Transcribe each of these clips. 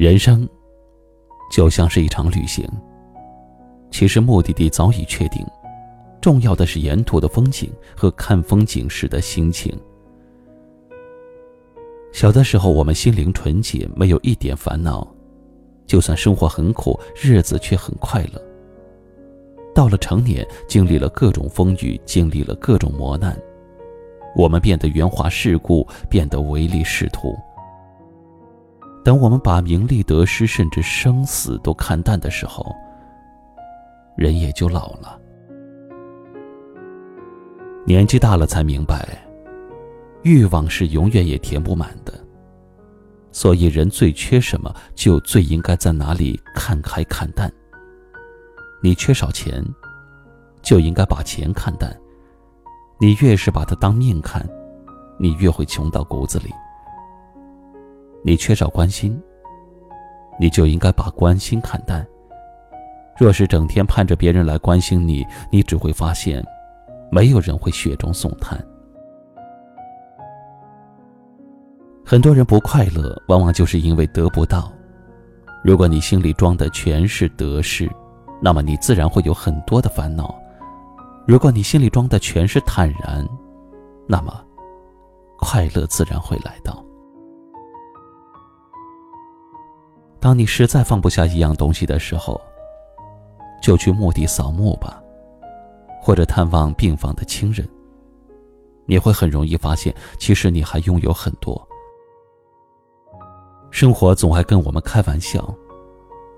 人生就像是一场旅行，其实目的地早已确定，重要的是沿途的风景和看风景时的心情。小的时候，我们心灵纯洁，没有一点烦恼，就算生活很苦，日子却很快乐。到了成年，经历了各种风雨，经历了各种磨难，我们变得圆滑世故，变得唯利是图。等我们把名利得失，甚至生死都看淡的时候，人也就老了。年纪大了才明白，欲望是永远也填不满的。所以，人最缺什么，就最应该在哪里看开看淡。你缺少钱，就应该把钱看淡。你越是把它当命看，你越会穷到骨子里。你缺少关心，你就应该把关心看淡。若是整天盼着别人来关心你，你只会发现，没有人会雪中送炭。很多人不快乐，往往就是因为得不到。如果你心里装的全是得失，那么你自然会有很多的烦恼；如果你心里装的全是坦然，那么快乐自然会来到。当你实在放不下一样东西的时候，就去墓地扫墓吧，或者探望病房的亲人。你会很容易发现，其实你还拥有很多。生活总爱跟我们开玩笑，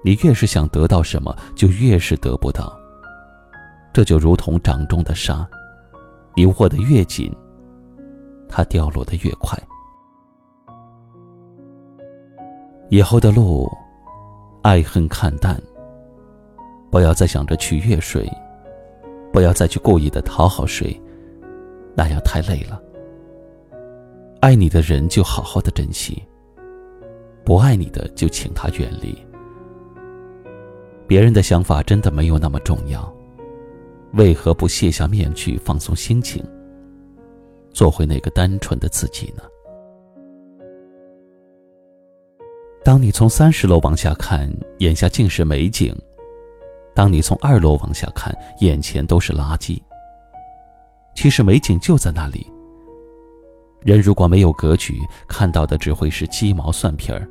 你越是想得到什么，就越是得不到。这就如同掌中的沙，你握得越紧，它掉落的越快。以后的路，爱恨看淡。不要再想着取悦谁，不要再去故意的讨好谁，那样太累了。爱你的人就好好的珍惜，不爱你的就请他远离。别人的想法真的没有那么重要，为何不卸下面具，放松心情，做回那个单纯的自己呢？当你从三十楼往下看，眼下尽是美景；当你从二楼往下看，眼前都是垃圾。其实美景就在那里。人如果没有格局，看到的只会是鸡毛蒜皮儿。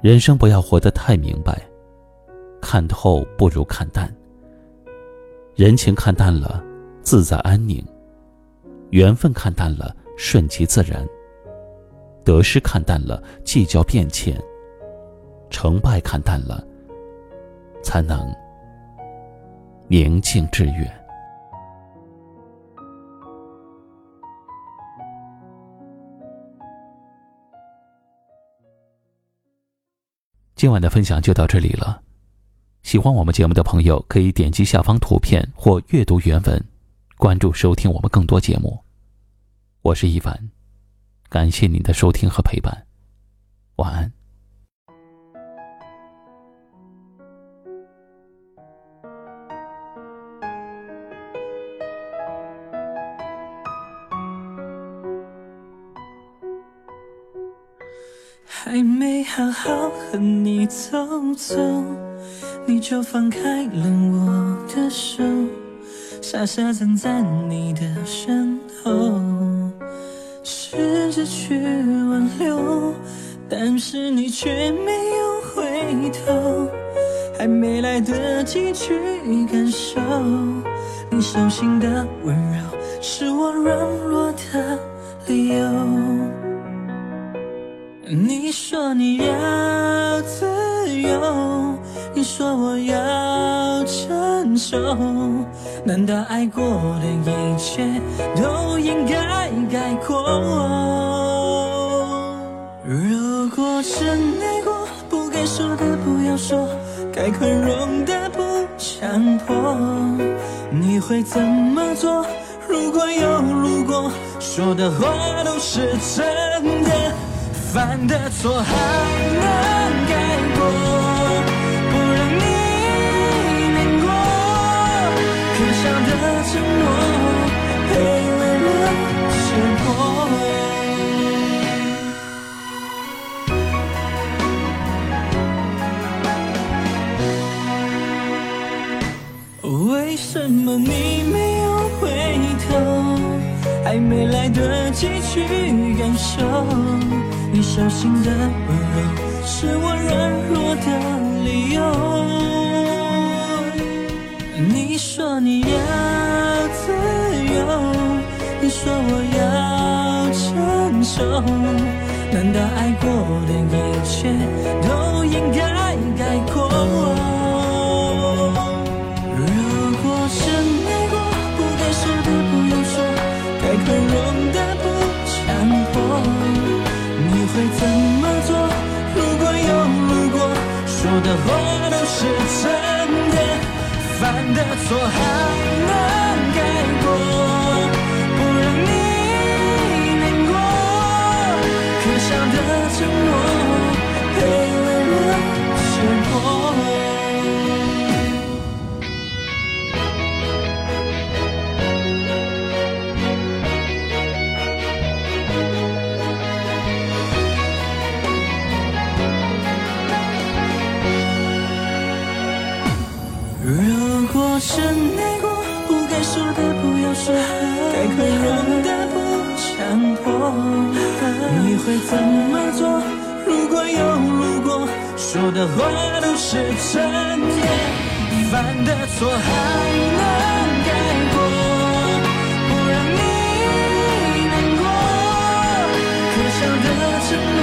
人生不要活得太明白，看透不如看淡。人情看淡了，自在安宁；缘分看淡了，顺其自然。得失看淡了，计较变迁；成败看淡了，才能宁静致远。今晚的分享就到这里了。喜欢我们节目的朋友，可以点击下方图片或阅读原文，关注收听我们更多节目。我是一凡。感谢您的收听和陪伴，晚安。还没好好和你走走，你就放开了我的手，傻傻站在你的身后。试着去挽留，但是你却没有回头，还没来得及去感受你手心的温柔，是我软弱的理由。你说你要自由，你说我要成熟。难道爱过的一切都应该概括？如果。是爱过，不该说的不要说，该宽容的不强迫。你会怎么做？如果有如果，说的话都是真的，犯的错还能改过，来得及去感受，你小心的温柔是我软弱的理由。你说你要自由，你说我要成熟，难道爱过的一切都应该改过？宽容的不强迫。你会怎么做？如果有如果，说的话都是真的，犯的错还你会怎么做？如果有如果，说的话都是真的，犯的错还能改过，不让你难过，可笑的承诺，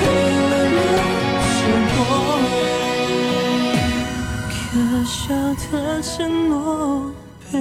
卑微了结果。可笑的承诺，卑